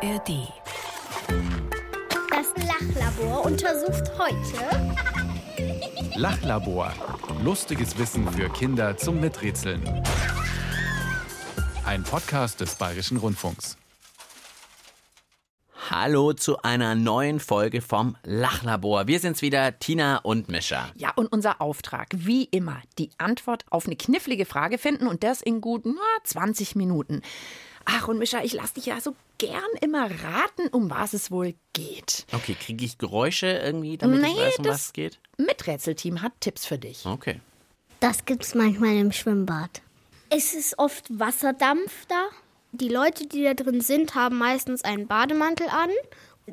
ARD. Das Lachlabor untersucht heute Lachlabor. Lustiges Wissen für Kinder zum Miträtseln. Ein Podcast des Bayerischen Rundfunks. Hallo zu einer neuen Folge vom Lachlabor. Wir sind's wieder, Tina und Mischa. Ja, und unser Auftrag, wie immer, die Antwort auf eine knifflige Frage finden und das in gut na, 20 Minuten. Ach, und Mischa, ich lass dich ja so gern immer raten, um was es wohl geht. Okay, kriege ich Geräusche irgendwie, damit ich Nee, weiß, um das- was es geht? Miträtselteam hat Tipps für dich. Okay. Das gibt's manchmal im Schwimmbad. Es ist oft Wasserdampf da. Die Leute, die da drin sind, haben meistens einen Bademantel an.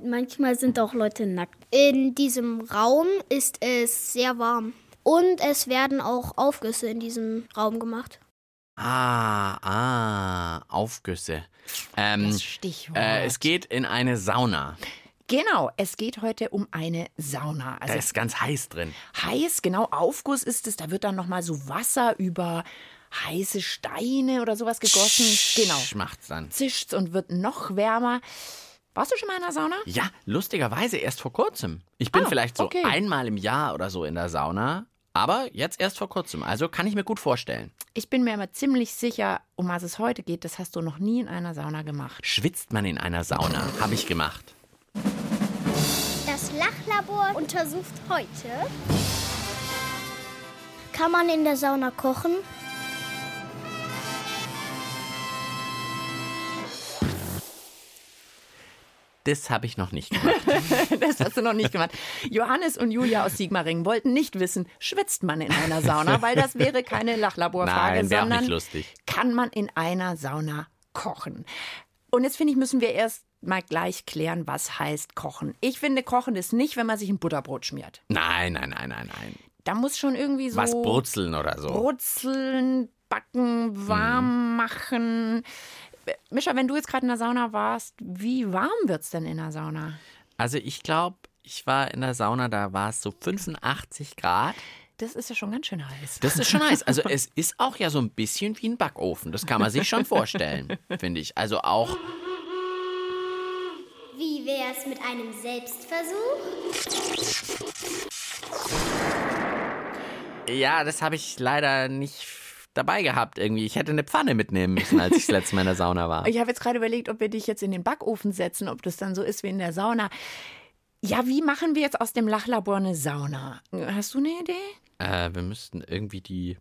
Manchmal sind auch Leute nackt. In diesem Raum ist es sehr warm. Und es werden auch Aufgüsse in diesem Raum gemacht. Ah, ah, Aufgüsse. Ähm, Das Stichwort. äh, es geht in eine Sauna. Genau, es geht heute um eine Sauna. Da Also ist ganz heiß drin. heiß, genau, Aufguss ist es, da wird dann nochmal so Wasser über heiße Steine oder sowas gegossen. Genau. Sch- Macht's dann. Zischt's und wird noch wärmer. Warst du schon mal in der Sauna? Ja, lustigerweise erst vor kurzem. Ich bin Ah, vielleicht so okay. einmal im Jahr oder so in der Sauna, aber jetzt erst vor kurzem. Also kann ich mir gut vorstellen. Ich bin mir aber ziemlich sicher, um was es heute geht, das hast du noch nie in einer Sauna gemacht. Schwitzt man in einer Sauna? Habe ich gemacht. Das Lachlabor untersucht heute. Kann man in der Sauna kochen? Das habe ich noch nicht gemacht. Das hast du noch nicht gemacht. Johannes und Julia aus Sigmaringen wollten nicht wissen, schwitzt man in einer Sauna, weil das wäre keine Lachlaborfrage, sondern nicht lustig. kann man in einer Sauna kochen? Und jetzt finde ich, müssen wir erst mal gleich klären, was heißt kochen. Ich finde, kochen ist nicht, wenn man sich ein Butterbrot schmiert. Nein, nein, nein, nein, nein. Da muss schon irgendwie so Was brutzeln oder so. brutzeln, backen, warm machen. Mischa, wenn du jetzt gerade in der Sauna warst, wie warm wird's denn in der Sauna? Also ich glaube, ich war in der Sauna, da war es so 85 Grad. Das ist ja schon ganz schön heiß. Das ist schon heiß. Also es ist auch ja so ein bisschen wie ein Backofen. Das kann man sich schon vorstellen, finde ich. Also auch, Wie wäre es mit einem Selbstversuch? ja, das habe ich leider nicht dabei gehabt irgendwie. Ich hätte eine Pfanne mitnehmen müssen, als ich das letzte Mal in der Sauna war. Ich habe jetzt gerade überlegt, ob wir dich jetzt in den Backofen setzen, ob das dann so ist wie in der Sauna. Ja, wie machen wir jetzt aus dem Lachlabor eine Sauna? Hast du eine Idee? Äh, wir müssten irgendwie die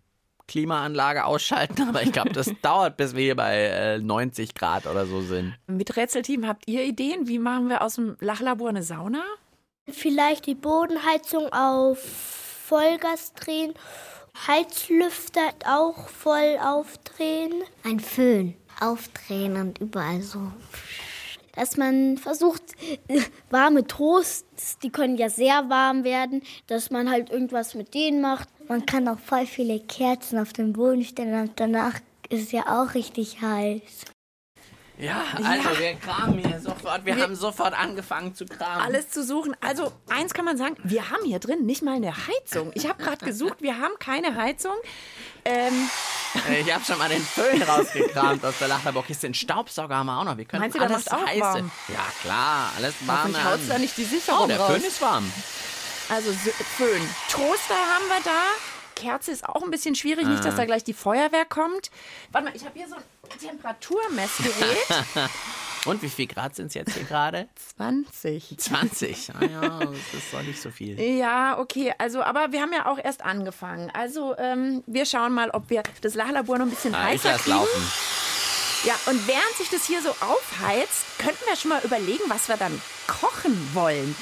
Klimaanlage ausschalten, aber ich glaube, das dauert, bis wir hier bei äh, 90 Grad oder so sind. Mit Rätselteam habt ihr Ideen? Wie machen wir aus dem Lachlabor eine Sauna? Vielleicht die Bodenheizung auf Vollgas drehen. Heizlüfter auch voll aufdrehen. Ein Föhn. Aufdrehen und überall so. Dass man versucht, warme Toasts, die können ja sehr warm werden, dass man halt irgendwas mit denen macht. Man kann auch voll viele Kerzen auf den Boden stellen und danach ist ja auch richtig heiß. Ja, also wir kramen hier sofort. Wir, haben sofort angefangen zu kramen. Alles zu suchen. Also, eins kann man sagen, wir haben hier drin nicht mal eine Heizung. Ich habe gerade gesucht, wir haben keine Heizung. Ähm, Äh, Ich habe schon mal den Föhn rausgekramt aus der Lachlaborkiste. Den Staubsauger haben wir auch noch. Wir können Meinst alles macht auch heiße. warm? Ja, klar, alles warm. hoffentlich haut's da nicht die Sicherung Oh, der raus. Föhn ist warm. Also Föhn. Toaster haben wir da. Kerze ist auch ein bisschen schwierig, nicht, dass da gleich die Feuerwehr kommt. Warte mal, ich habe hier so ein Temperaturmessgerät. Und wie viel Grad sind es jetzt hier gerade? 20. 20. Ah ja, das ist doch nicht so viel. Ja, okay, also, aber wir haben ja auch erst angefangen. Also, ähm, wir schauen mal, ob wir das Lachlabor noch ein bisschen Ah, ich heißer lass kriegen. laufen. Ja, und während sich das hier so aufheizt, könnten wir schon mal überlegen, was wir dann kochen wollen.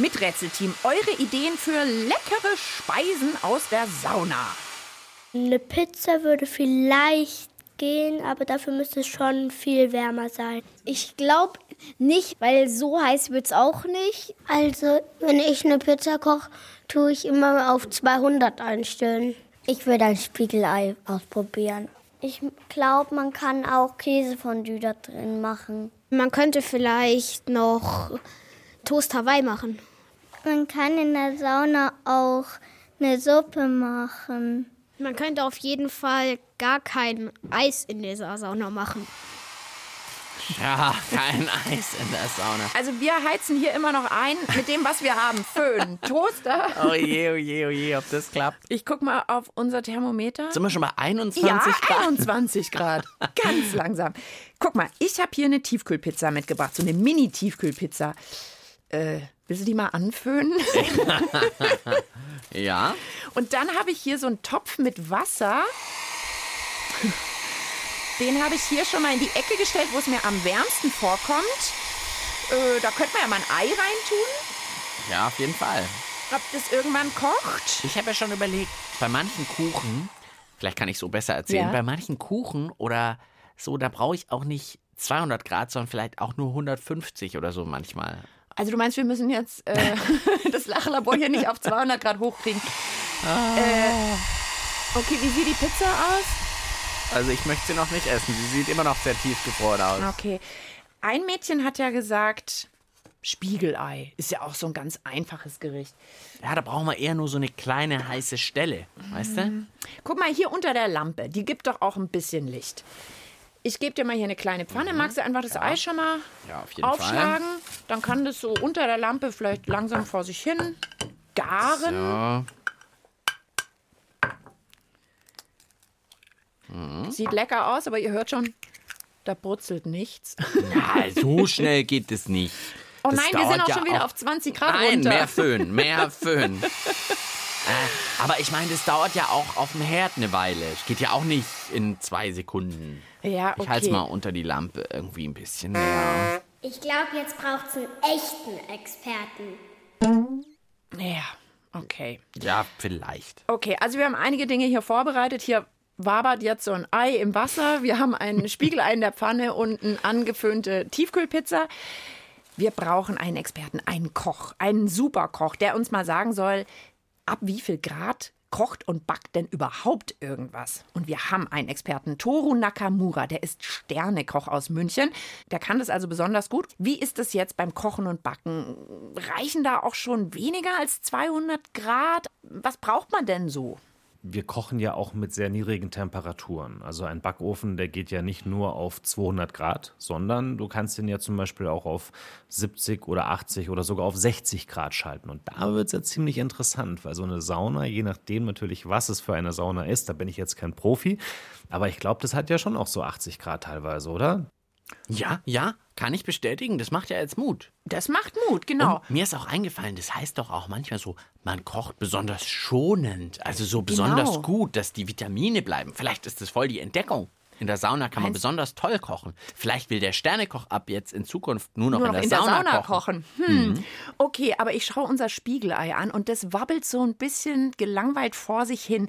Mit Rätselteam, eure Ideen für leckere Speisen aus der Sauna. Eine Pizza würde vielleicht gehen, aber dafür müsste es schon viel wärmer sein. Ich glaube nicht, weil so heiß wird es auch nicht. Also, wenn ich eine Pizza koche, tue ich immer auf 200 einstellen. Ich würde ein Spiegelei ausprobieren. Ich glaube, man kann auch Käsefondue da drin machen. Man könnte vielleicht noch Toast Hawaii machen. Man kann in der Sauna auch eine Suppe machen. Man könnte auf jeden Fall gar kein Eis in dieser Sauna machen. Ja, kein Eis in der Sauna. Also wir heizen hier immer noch ein mit dem, was wir haben. Föhn, Toaster. Oh je, oh je, oh je, ob das klappt. Ich guck mal auf unser Thermometer. Sind wir schon bei 21 Ja, Grad? 21 Grad. Ganz langsam. Guck mal, ich habe hier eine Tiefkühlpizza mitgebracht, so eine Mini-Tiefkühlpizza. Äh, willst du die mal anföhnen? Ja. Und dann habe ich hier so einen Topf mit Wasser. Den habe ich hier schon mal in die Ecke gestellt, wo es mir am wärmsten vorkommt. Äh, da könnte man ja mal ein Ei reintun, Ja, auf jeden Fall. ob das irgendwann kocht. Ich habe ja schon überlegt, bei manchen Kuchen, vielleicht kann ich so besser erzählen, Ja. bei manchen Kuchen oder so, da brauche ich auch nicht 200 Grad, sondern vielleicht auch nur 150 oder so manchmal. Also du meinst, wir müssen jetzt äh, das Lachlabor hier nicht auf 200 Grad hochkriegen. Äh, okay, wie sieht die Pizza aus? Also ich möchte sie noch nicht essen. Sie sieht immer noch sehr tiefgefroren aus. Okay. Ein Mädchen hat ja gesagt, Spiegelei ist ja auch so ein ganz einfaches Gericht. Ja, da brauchen wir eher nur so eine kleine heiße Stelle. Weißt du? Guck mal hier unter der Lampe, die gibt doch auch ein bisschen Licht. Ich gebe dir mal hier eine kleine Pfanne. Magst du einfach das Ei schon mal Ja, auf jeden aufschlagen? Dann kann das so unter der Lampe vielleicht langsam vor sich hin garen. Ja. Sieht lecker aus, aber ihr hört schon, da brutzelt nichts. ja, so schnell geht es nicht. Oh Das nein, wir sind auch ja schon wieder auch- auf 20 Grad Nein, runter. mehr Föhn, mehr Föhn. Äh, Aber ich meine, das dauert ja auch auf dem Herd eine Weile. Es geht ja auch nicht in zwei Sekunden. Ja, Ich halte es okay. mal unter die Lampe irgendwie ein bisschen näher. Ich glaube, jetzt braucht es einen echten Experten. Ja, okay. Ja, vielleicht. Okay, also wir haben einige Dinge hier vorbereitet. Hier wabert jetzt so ein Ei im Wasser. Wir haben ein Spiegelei in der Pfanne und eine angeföhnte Tiefkühlpizza. Wir brauchen einen Experten, einen Koch, einen Superkoch, der uns mal sagen soll, ab wie viel Grad kocht und backt denn überhaupt irgendwas? Und wir haben einen Experten, Toru Nakamura, der ist Sternekoch aus München. Der kann das also besonders gut. Wie ist es jetzt beim Kochen und Backen? Reichen da auch schon weniger als 200 Grad? Was braucht man denn so? Wir kochen ja auch mit sehr niedrigen Temperaturen. Also ein Backofen, der geht ja nicht nur auf 200 Grad, sondern du kannst den ja zum Beispiel auch auf 70 oder 80 oder sogar auf 60 Grad schalten. Und da wird es ja ziemlich interessant, weil so eine Sauna, je nachdem natürlich, was es für eine Sauna ist, da bin ich jetzt kein Profi, aber ich glaube, das hat ja schon auch so 80 Grad teilweise, oder? Ja, ja, kann ich bestätigen. Das macht ja jetzt Mut. Das macht Mut, genau. Und mir ist auch eingefallen, das heißt doch auch manchmal so, man kocht besonders schonend, also so besonders Genau. gut, dass die Vitamine bleiben. Vielleicht ist das voll die Entdeckung. In der Sauna kann man besonders toll kochen. Vielleicht will der Sternekoch ab jetzt in Zukunft nur noch, Nur in, in der, der Sauna, Sauna kochen. kochen. Hm. Okay, aber ich schaue unser Spiegelei an und das wabbelt so ein bisschen gelangweilt vor sich hin.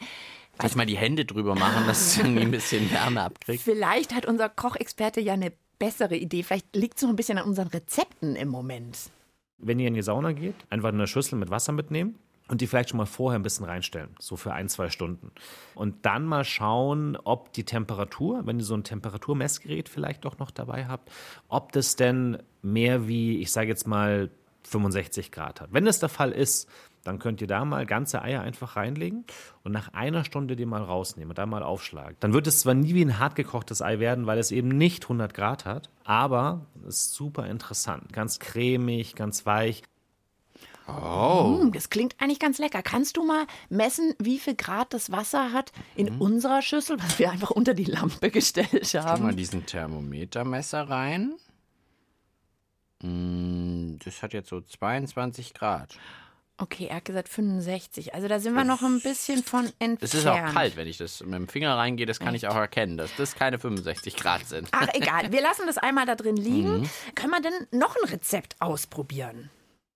Vielleicht mal die Hände drüber machen, dass es irgendwie ein bisschen Wärme abkriegt. Vielleicht hat unser Kochexperte ja eine bessere Idee. Vielleicht liegt es so ein bisschen an unseren Rezepten im Moment. Wenn ihr in die Sauna geht, einfach eine Schüssel mit Wasser mitnehmen und die vielleicht schon mal vorher ein bisschen reinstellen, so für ein, zwei Stunden. Und dann mal schauen, ob die Temperatur, wenn ihr so ein Temperaturmessgerät vielleicht doch noch dabei habt, ob das denn mehr wie, ich sage jetzt mal, 65 Grad hat. Wenn das der Fall ist, dann könnt ihr da mal ganze Eier einfach reinlegen und nach einer Stunde die mal rausnehmen und dann mal aufschlagen. Dann wird es zwar nie wie ein hart gekochtes Ei werden, weil es eben nicht 100 Grad hat, aber es ist super interessant. Ganz cremig, ganz weich. Hm, das klingt eigentlich ganz lecker. Kannst du mal messen, wie viel Grad das Wasser hat in unserer Schüssel, was wir einfach unter die Lampe gestellt Guck mal haben? diesen Thermometermesser rein. Mm, Das hat jetzt so 22 Grad. Okay, er hat gesagt 65. Also da sind wir noch ein bisschen von entfernt. Es ist auch kalt, wenn ich das mit dem Finger reingehe. Das kann ich auch erkennen, dass das keine 65 Grad sind. Ach, egal. Wir lassen das einmal da drin liegen. Können wir denn noch ein Rezept ausprobieren?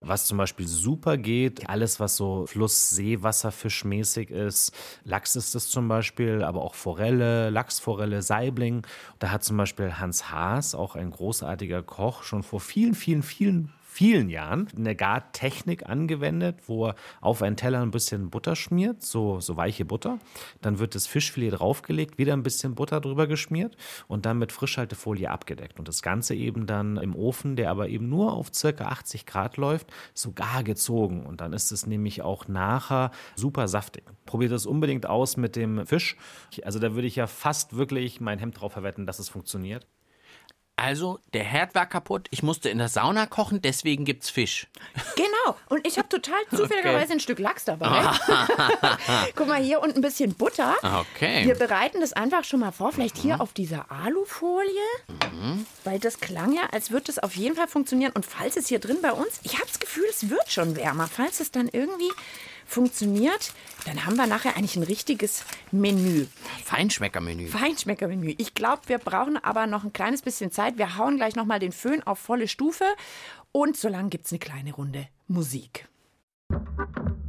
Was zum Beispiel super geht, alles was so Fluss-Seewasserfischmäßig ist, Lachs ist es zum Beispiel, aber auch Forelle, Lachsforelle, Saibling. Da hat zum Beispiel Hans Haas, auch ein großartiger Koch, schon vor vielen, vielen, vielen, vielen Jahren eine Gartechnik angewendet, wo er auf einen Teller ein bisschen Butter schmiert, so, so weiche Butter. Dann wird das Fischfilet draufgelegt, wieder ein bisschen Butter drüber geschmiert und dann mit Frischhaltefolie abgedeckt. Und das Ganze eben dann im Ofen, der aber eben nur auf circa 80 Grad läuft, sogar gezogen. Und dann ist es nämlich auch nachher super saftig. Probiert das unbedingt aus mit dem Fisch. Also da würde ich ja fast wirklich mein Hemd drauf verwetten, dass es funktioniert. Also, der Herd war kaputt, ich musste in der Sauna kochen, deswegen gibt's Fisch. Genau. Und ich habe total zufälligerweise ein Stück Lachs dabei. Guck mal hier und ein bisschen Butter. Okay. Wir bereiten das einfach schon mal vor, vielleicht hier auf dieser Alufolie. Weil das klang ja, als würde es auf jeden Fall funktionieren. Und falls es hier drin bei uns, ich habe das Gefühl, es wird schon wärmer. Falls es dann irgendwie funktioniert, dann haben wir nachher eigentlich ein richtiges Menü. Feinschmeckermenü. Feinschmeckermenü. Ich glaube, wir brauchen aber noch ein kleines bisschen Zeit. Wir hauen gleich noch mal den Föhn auf volle Stufe. Und solange gibt es eine kleine Runde Musik. Blaue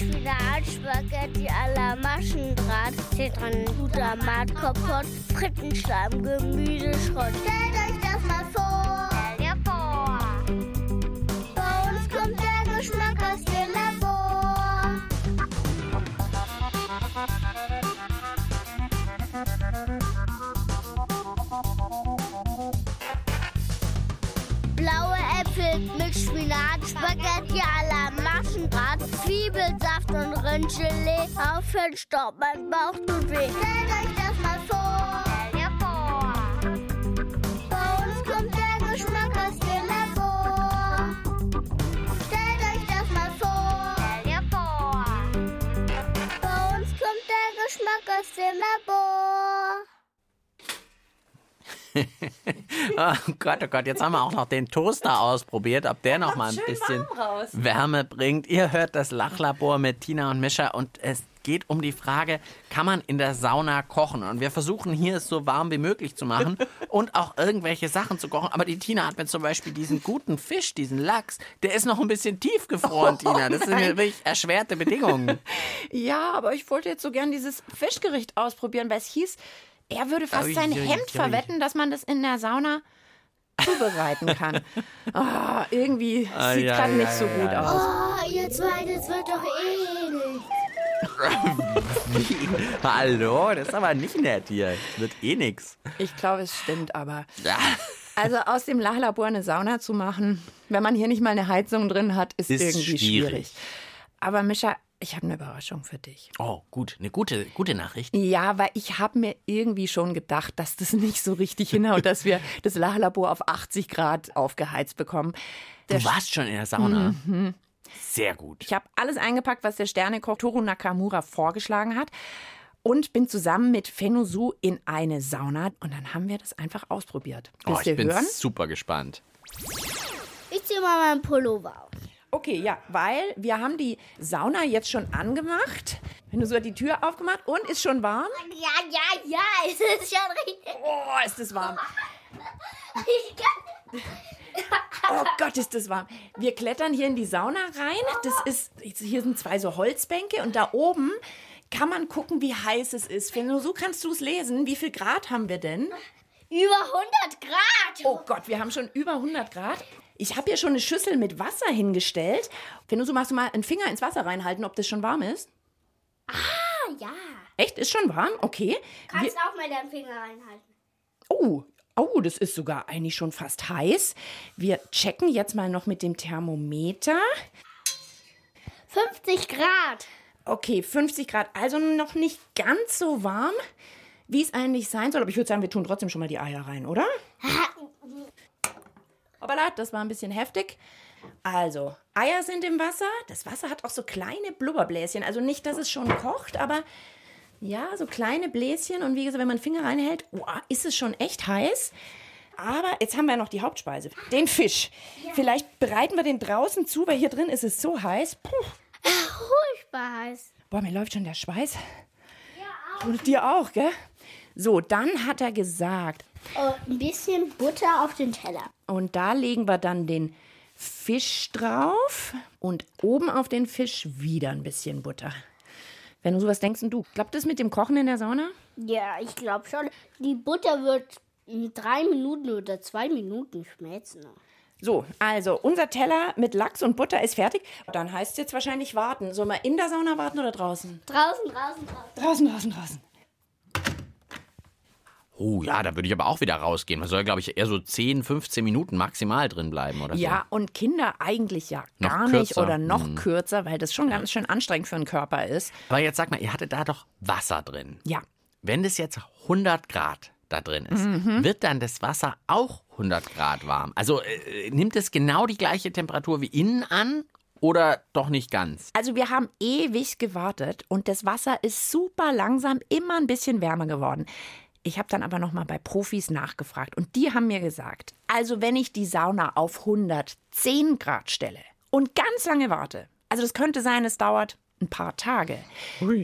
Äpfel mit Spinat, Spaghetti à la Maschendraht, Zitron, Glutamat, Kompott, Frittenschleim, Gemüseschrott. Stellt euch das mal vor. Stell dir vor. Bei uns kommt der Geschmack aus dem Labor. Blaue Äpfel mit Spinat, Spaghetti à Zwiebelsaft und Rindgelee. Aufhören, Stopp, mein Bauch tut weh. Oh Gott, oh Gott, jetzt haben wir auch noch den Toaster ausprobiert, ob der noch mal ein bisschen Wärme bringt. Ihr hört das Lachlabor mit Tina und Mischa und es geht um die Frage, kann man in der Sauna kochen? Und wir versuchen hier es so warm wie möglich zu machen und auch irgendwelche Sachen zu kochen. Aber die Tina hat mir zum Beispiel diesen guten Fisch, diesen Lachs, der ist noch ein bisschen tiefgefroren, Tina. Das sind ja wirklich erschwerte Bedingungen. Ja, aber ich wollte jetzt so gern dieses Fischgericht ausprobieren, weil es hieß, er würde fast sein Hemd ui. verwetten, dass man das in der Sauna zubereiten kann. Ah, irgendwie Ah, sieht ja, gerade ja, nicht so ja, gut ja. aus. Oh, ihr zwei, das wird doch eh nicht. Hallo, das ist aber nicht nett hier. Das wird eh nix. Ich glaube, es stimmt aber. Ja. Also aus dem Lachlabor eine Sauna zu machen, wenn man hier nicht mal eine Heizung drin hat, ist, Ist irgendwie schwierig. schwierig. Aber Mischa, ich habe eine Überraschung für dich. Oh, gut, eine gute, gute Nachricht. Ja, weil ich habe mir irgendwie schon gedacht, dass das nicht so richtig hinhaut, dass wir das Lachlabor auf 80 Grad aufgeheizt bekommen. Der Du warst schon in der Sauna. Sehr gut. Ich habe alles eingepackt, was der Sternekoch Toru Nakamura vorgeschlagen hat und bin zusammen mit Fenosu in eine Sauna und dann haben wir das einfach ausprobiert. Oh, ich bin hören? super gespannt. Ich zieh mal meinen Pullover aus. Okay, ja, weil wir haben die Sauna jetzt schon angemacht. Fenosu hat die Tür aufgemacht und ist schon warm. Ja, ja, ja, es ist schon richtig. Oh, ist es warm. Ich kann Oh Gott, ist das warm. Wir klettern hier in die Sauna rein. Das ist, hier sind zwei so Holzbänke und da oben kann man gucken, wie heiß es ist. Fenosu, kannst du es lesen? Wie viel Grad haben wir denn? über 100 Grad. Oh Gott, wir haben schon über 100 Grad. Ich habe hier schon eine Schüssel mit Wasser hingestellt. Fenosu, magst du mal einen Finger ins Wasser reinhalten, ob das schon warm ist? Ah, ja. Echt? Ist schon warm? Okay. Wir, Kannst auch mal deinen Finger reinhalten. oh, oh, das ist sogar eigentlich schon fast heiß. Wir checken jetzt mal noch mit dem Thermometer. 50 Grad. Okay, 50 Grad, also noch nicht ganz so warm, wie es eigentlich sein soll. Aber ich würde sagen, wir tun trotzdem schon mal die Eier rein, oder? Hoppala, das war ein bisschen heftig. Also, Eier sind im Wasser. Das Wasser hat auch so kleine Blubberbläschen. Also nicht, dass es schon kocht, aber ja, so kleine Bläschen. Und wie gesagt, wenn man den Finger reinhält, oh, ist es schon echt heiß. Aber jetzt haben wir noch die Hauptspeise, den Fisch. Vielleicht bereiten wir den draußen zu, weil hier drin ist es so heiß. Puh. Furchtbar heiß. Boah, mir läuft schon der Schweiß. Ja, auch. Und dir auch, gell? So, dann hat er gesagt, Oh, ein bisschen Butter auf den Teller. und da legen wir dann den Fisch drauf und oben auf den Fisch wieder ein bisschen Butter. Wenn du sowas denkst, und du, klappt das mit dem Kochen in der Sauna? Ja, ich glaube schon. Die Butter wird in drei Minuten oder zwei Minuten schmelzen. So, also unser Teller mit Lachs und Butter ist fertig. Dann heißt es jetzt wahrscheinlich warten. Sollen wir in der Sauna warten oder draußen? Draußen, draußen, draußen. Draußen, draußen, draußen. Oh ja, da würde ich aber auch wieder rausgehen. Man soll, glaube ich, eher so 10, 15 Minuten maximal drin bleiben oder so. Ja, und Kinder eigentlich ja Noch gar nicht kürzer. oder noch Mhm. kürzer, weil das schon ganz schön anstrengend für den Körper ist. Aber jetzt sag mal, ihr hattet da doch Wasser drin. Ja, Wenn das jetzt 100 Grad da drin ist, Mhm. wird dann das Wasser auch 100 Grad warm? Also äh, nimmt es genau die gleiche Temperatur wie innen an oder doch nicht ganz? Also wir haben ewig gewartet und das Wasser ist super langsam immer ein bisschen wärmer geworden. Ich habe dann aber noch mal bei Profis nachgefragt und die haben mir gesagt, also wenn ich die Sauna auf 110 Grad stelle und ganz lange warte, also das könnte sein, es dauert ein paar Tage,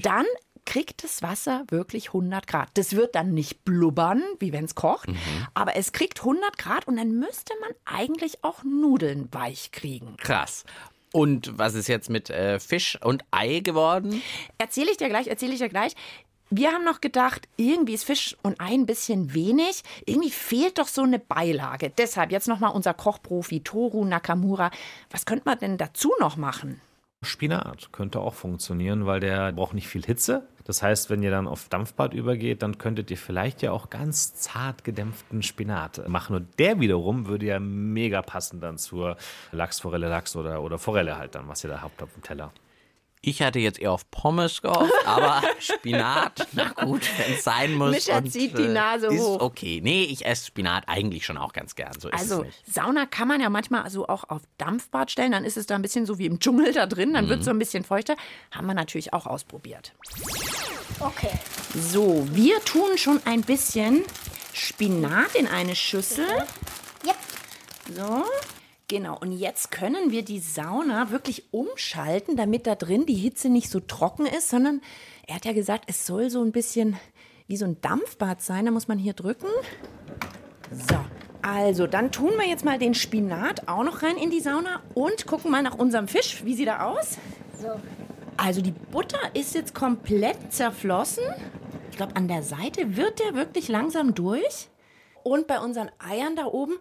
dann kriegt das Wasser wirklich 100 Grad. Das wird dann nicht blubbern, wie wenn es kocht, aber es kriegt 100 Grad und dann müsste man eigentlich auch Nudeln weich kriegen. Krass. Und was ist jetzt mit äh, Fisch und Ei geworden? Erzähle ich dir gleich, erzähle ich dir gleich. Wir haben noch gedacht, irgendwie ist Fisch und Ei ein bisschen wenig. Irgendwie fehlt doch so eine Beilage. Deshalb jetzt nochmal unser Kochprofi Toru Nakamura. Was könnte man denn dazu noch machen? Spinat könnte auch funktionieren, weil der braucht nicht viel Hitze. Das heißt, wenn ihr dann auf Dampfbad übergeht, dann könntet ihr vielleicht ja auch ganz zart gedämpften Spinat machen. Und der wiederum würde ja mega passen dann zur Lachsforelle, Lachs oder, oder Forelle halt dann, was ihr da habt auf dem Teller. Ich hatte jetzt eher auf Pommes gehofft, aber Spinat, na gut, wenn es sein muss. Mischa zieht die äh, Nase ist hoch. Okay, nee, ich esse Spinat eigentlich schon auch ganz gern. So ist Also es nicht. Sauna kann man ja manchmal so auch auf Dampfbad stellen. Dann ist es da ein bisschen so wie im Dschungel da drin. Dann wird es so ein bisschen feuchter. Haben wir natürlich auch ausprobiert. Okay. So, wir tun schon ein bisschen Spinat in eine Schüssel. Ja. So, genau. Und jetzt können wir die Sauna wirklich umschalten, damit da drin die Hitze nicht so trocken ist, sondern er hat ja gesagt, es soll so ein bisschen wie so ein Dampfbad sein. Da muss man hier drücken. So, also dann tun wir jetzt mal den Spinat auch noch rein in die Sauna und gucken mal nach unserem Fisch. Wie sieht er aus? So. Also die Butter ist jetzt komplett zerflossen. Ich glaube, an der Seite wird der wirklich langsam durch. Und bei unseren Eiern da oben,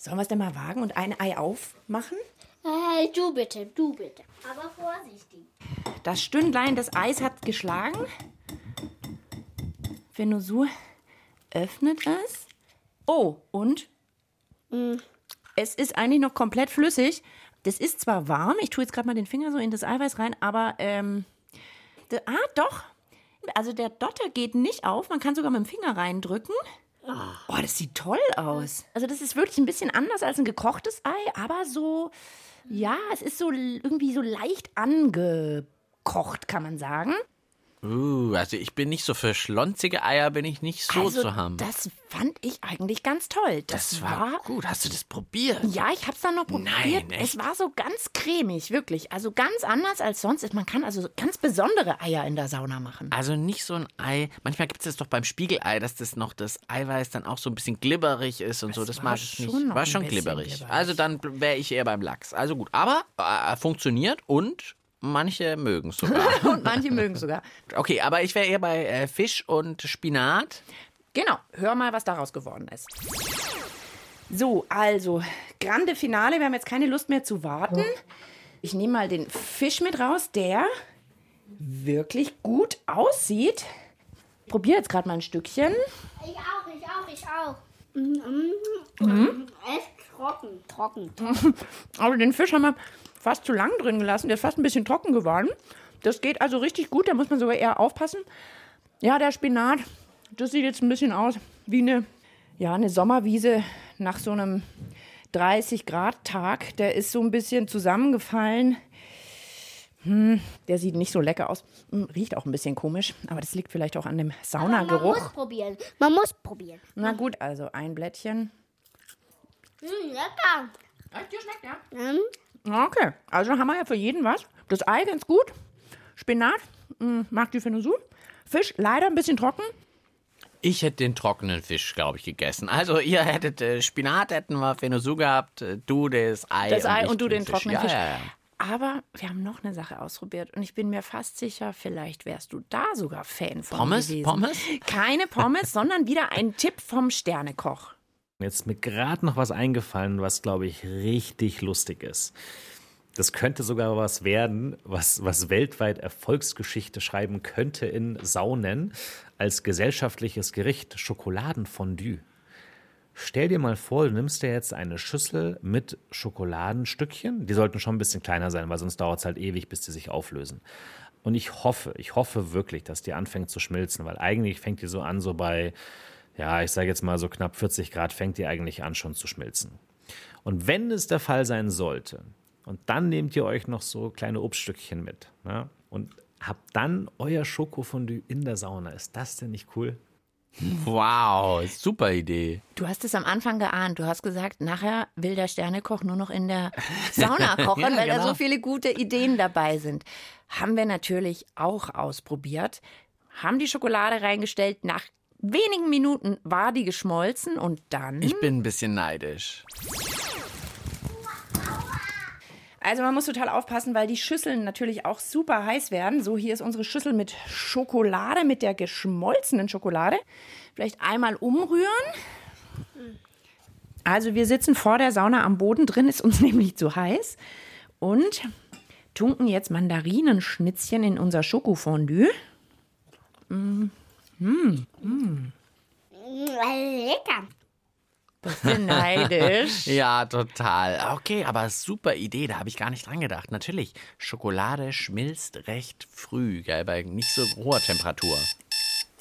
sollen wir es denn mal wagen und ein Ei aufmachen? Hey, du bitte, du bitte. Aber vorsichtig. Das Stündlein des Eis hat geschlagen. Venusu öffnet es. Oh, und? Es ist eigentlich noch komplett flüssig. Das ist zwar warm, ich tue jetzt gerade mal den Finger so in das Eiweiß rein, aber ähm, ah, doch. Also der Dotter geht nicht auf, man kann sogar mit dem Finger reindrücken. Oh, das sieht toll aus. Also das ist wirklich ein bisschen anders als ein gekochtes Ei, aber so, ja, es ist so irgendwie so leicht angekocht, kann man sagen. Uh, also ich bin nicht so für schlonzige Eier, bin ich nicht so also, zu haben. das fand ich eigentlich ganz toll. Das, Das war gut. Hast du das probiert? Ja, ich habe es dann noch probiert. Nein, echt? es war so ganz cremig, wirklich. Also ganz anders als sonst. Man kann also ganz besondere Eier in der Sauna machen. Also nicht so ein Ei. Manchmal gibt es das doch beim Spiegelei, dass das noch das Eiweiß dann auch so ein bisschen glibberig ist und so. Das war mag ich schon nicht. War schon glibberig. glibberig. Also dann wäre ich eher beim Lachs. Also gut. Aber äh, funktioniert und manche mögen es sogar. Und manche mögen sogar. okay, aber ich wäre eher bei äh, Fisch und Spinat. Genau, hör mal, was daraus geworden ist. So, also, grande Finale. Wir haben jetzt keine Lust mehr zu warten. Ich nehme mal den Fisch mit raus, der wirklich gut aussieht. Ich probiere jetzt gerade mal ein Stückchen. Ich auch, ich auch, ich auch. Mhm. Echt trocken, trocken. Aber den Fisch haben wir fast zu lang drin gelassen. Der ist fast ein bisschen trocken geworden. Das geht also richtig gut. Da muss man sogar eher aufpassen. Ja, der Spinat, das sieht jetzt ein bisschen aus wie eine, ja, eine Sommerwiese nach so einem 30-Grad-Tag. Der ist so ein bisschen zusammengefallen. Hm, der sieht nicht so lecker aus. Hm, Riecht auch ein bisschen komisch. Aber das liegt vielleicht auch an dem Man muss Saunageruch. probieren. Man muss probieren. Na gut, also ein Blättchen. Mm, lecker. Dir schmeckt, ja? Mhm. Okay, also haben wir ja für jeden was. Das Ei ganz gut. Spinat mh, mag die Phenosul. Fisch leider ein bisschen trocken. Ich hätte den trockenen Fisch, glaube ich, gegessen. Also ihr hättet äh, Spinat, hätten wir Phenosu gehabt, äh, du das Ei. Das Ei und du den Fisch. trockenen ja, Fisch. Ja, ja. Aber wir haben noch eine Sache ausprobiert und ich bin mir fast sicher, vielleicht wärst du da sogar Fan von Pommes? gewesen. Pommes? Keine Pommes, sondern wieder ein Tipp vom Sternekoch. Jetzt ist mir gerade noch was eingefallen, was, glaube ich, richtig lustig ist. Das könnte sogar was werden, was, was weltweit Erfolgsgeschichte schreiben könnte in Saunen als gesellschaftliches Gericht Schokoladenfondue. Stell dir mal vor, du nimmst dir jetzt eine Schüssel mit Schokoladenstückchen. Die sollten schon ein bisschen kleiner sein, weil sonst dauert es halt ewig, bis die sich auflösen. Und ich hoffe, ich hoffe wirklich, dass die anfängt zu schmilzen, weil eigentlich fängt die so an, so bei, ja, ich sage jetzt mal so knapp 40 Grad, fängt die eigentlich an schon zu schmilzen. Und wenn es der Fall sein sollte, und dann nehmt ihr euch noch so kleine Obststückchen mit ne? und habt dann euer Schokofondue in der Sauna. Ist das denn nicht cool? Wow, super Idee. Du hast es am Anfang geahnt. Du hast gesagt, nachher will der Sternekoch nur noch in der Sauna kochen, Ja, weil da genau. so viele gute Ideen dabei sind. Haben wir natürlich auch ausprobiert. Haben die Schokolade reingestellt. Nach wenigen Minuten war die geschmolzen und dann. Ich bin ein bisschen neidisch. Also man muss total aufpassen, weil die Schüsseln natürlich auch super heiß werden. So, hier ist unsere Schüssel mit Schokolade, mit der geschmolzenen Schokolade. Vielleicht einmal umrühren. Also wir sitzen vor der Sauna am Boden drin, ist uns nämlich zu heiß. Und tunken jetzt Mandarinenschnitzchen in unser Schokofondue. Lecker. Bin neidisch. Ja, total. Okay, aber super Idee, da habe ich gar nicht dran gedacht. Natürlich, Schokolade schmilzt recht früh, gell, bei nicht so hoher Temperatur.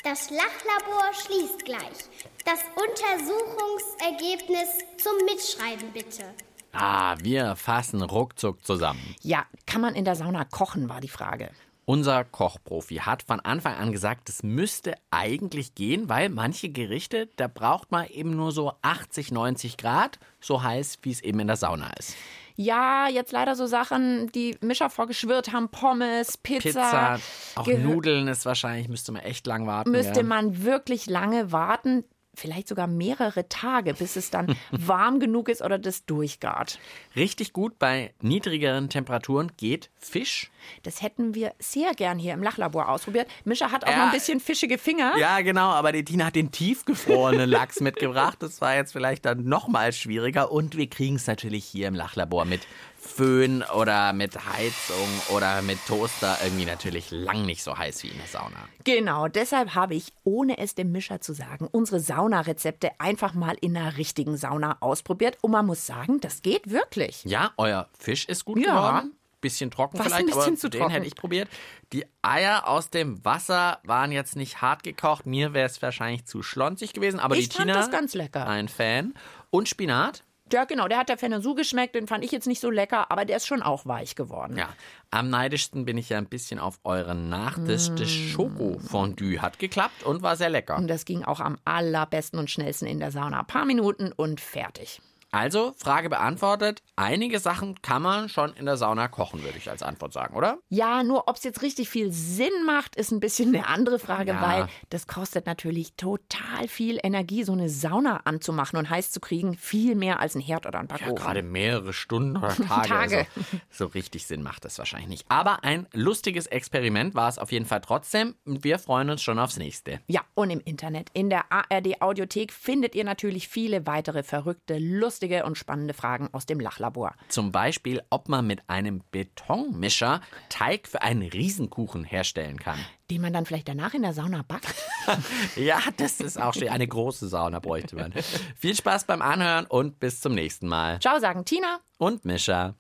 Das Lachlabor schließt gleich. Das Untersuchungsergebnis zum Mitschreiben bitte. Ah, wir fassen ruckzuck zusammen. Ja, kann man in der Sauna kochen, war die Frage. Unser Kochprofi hat von Anfang an gesagt, es müsste eigentlich gehen, weil manche Gerichte, da braucht man eben nur so 80, 90 Grad, so heiß, wie es eben in der Sauna ist. Ja, jetzt leider so Sachen, die Mischer vorgeschwirrt haben, Pommes, Pizza. Pizza, auch Nudeln ist wahrscheinlich, müsste man echt lang warten. Müsste gell? man wirklich lange warten, vielleicht sogar mehrere Tage, bis es dann warm genug ist oder das durchgart. Richtig gut bei niedrigeren Temperaturen geht Fisch. Das hätten wir sehr gern hier im Lachlabor ausprobiert. Mischer hat auch Ja. noch ein bisschen fischige Finger. Ja, genau, aber die Tina hat den tiefgefrorenen Lachs mitgebracht. Das war jetzt vielleicht dann noch mal schwieriger. Und wir kriegen es natürlich hier im Lachlabor mit Föhn oder mit Heizung oder mit Toaster irgendwie natürlich lang nicht so heiß wie in der Sauna. Genau, deshalb habe ich, ohne es dem Mischer zu sagen, unsere Saunarezepte einfach mal in einer richtigen Sauna ausprobiert. Und man muss sagen, das geht wirklich. Ja, euer Fisch ist gut Ja. geworden. Bisschen trocken Fast vielleicht, ein bisschen aber zu den trocken. hätte ich probiert. Die Eier aus dem Wasser waren jetzt nicht hart gekocht. Mir wäre es wahrscheinlich zu schlonzig gewesen, aber Ich die fand Tina das ganz lecker. ein Fan. Und Spinat. Ja, genau, der hat der Fennesu geschmeckt, den fand ich jetzt nicht so lecker, aber der ist schon auch weich geworden. Ja, am neidischsten bin ich ja ein bisschen auf euren Nachtisch. Das Schokofondue hat geklappt und war sehr lecker. Und das ging auch am allerbesten und schnellsten in der Sauna. Ein paar Minuten und fertig. Also, Frage beantwortet. Einige Sachen kann man schon in der Sauna kochen, würde ich als Antwort sagen, oder? Ja, nur ob es jetzt richtig viel Sinn macht, ist ein bisschen eine andere Frage, Ja. weil das kostet natürlich total viel Energie, so eine Sauna anzumachen und heiß zu kriegen. Viel mehr als ein Herd oder ein Ja, Backofen. gerade mehrere Stunden oder Tage. Tage. Also, so richtig Sinn macht das wahrscheinlich nicht. Aber ein lustiges Experiment war es auf jeden Fall trotzdem. Und wir freuen uns schon aufs nächste. Ja, und im Internet, in der ARD Audiothek findet ihr natürlich viele weitere verrückte, lustige und spannende Fragen aus dem Lachlabor. Zum Beispiel, ob man mit einem Betonmischer Teig für einen Riesenkuchen herstellen kann. Den man dann vielleicht danach in der Sauna backt. Ja, das ist auch schön. Eine große Sauna bräuchte man. Viel Spaß beim Anhören und bis zum nächsten Mal. Ciao, sagen Tina. Und Mischa.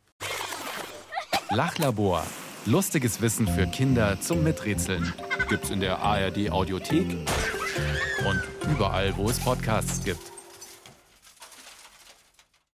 Lachlabor. Lustiges Wissen für Kinder zum Miträtseln. Gibt's in der ARD Audiothek und überall, wo es Podcasts gibt.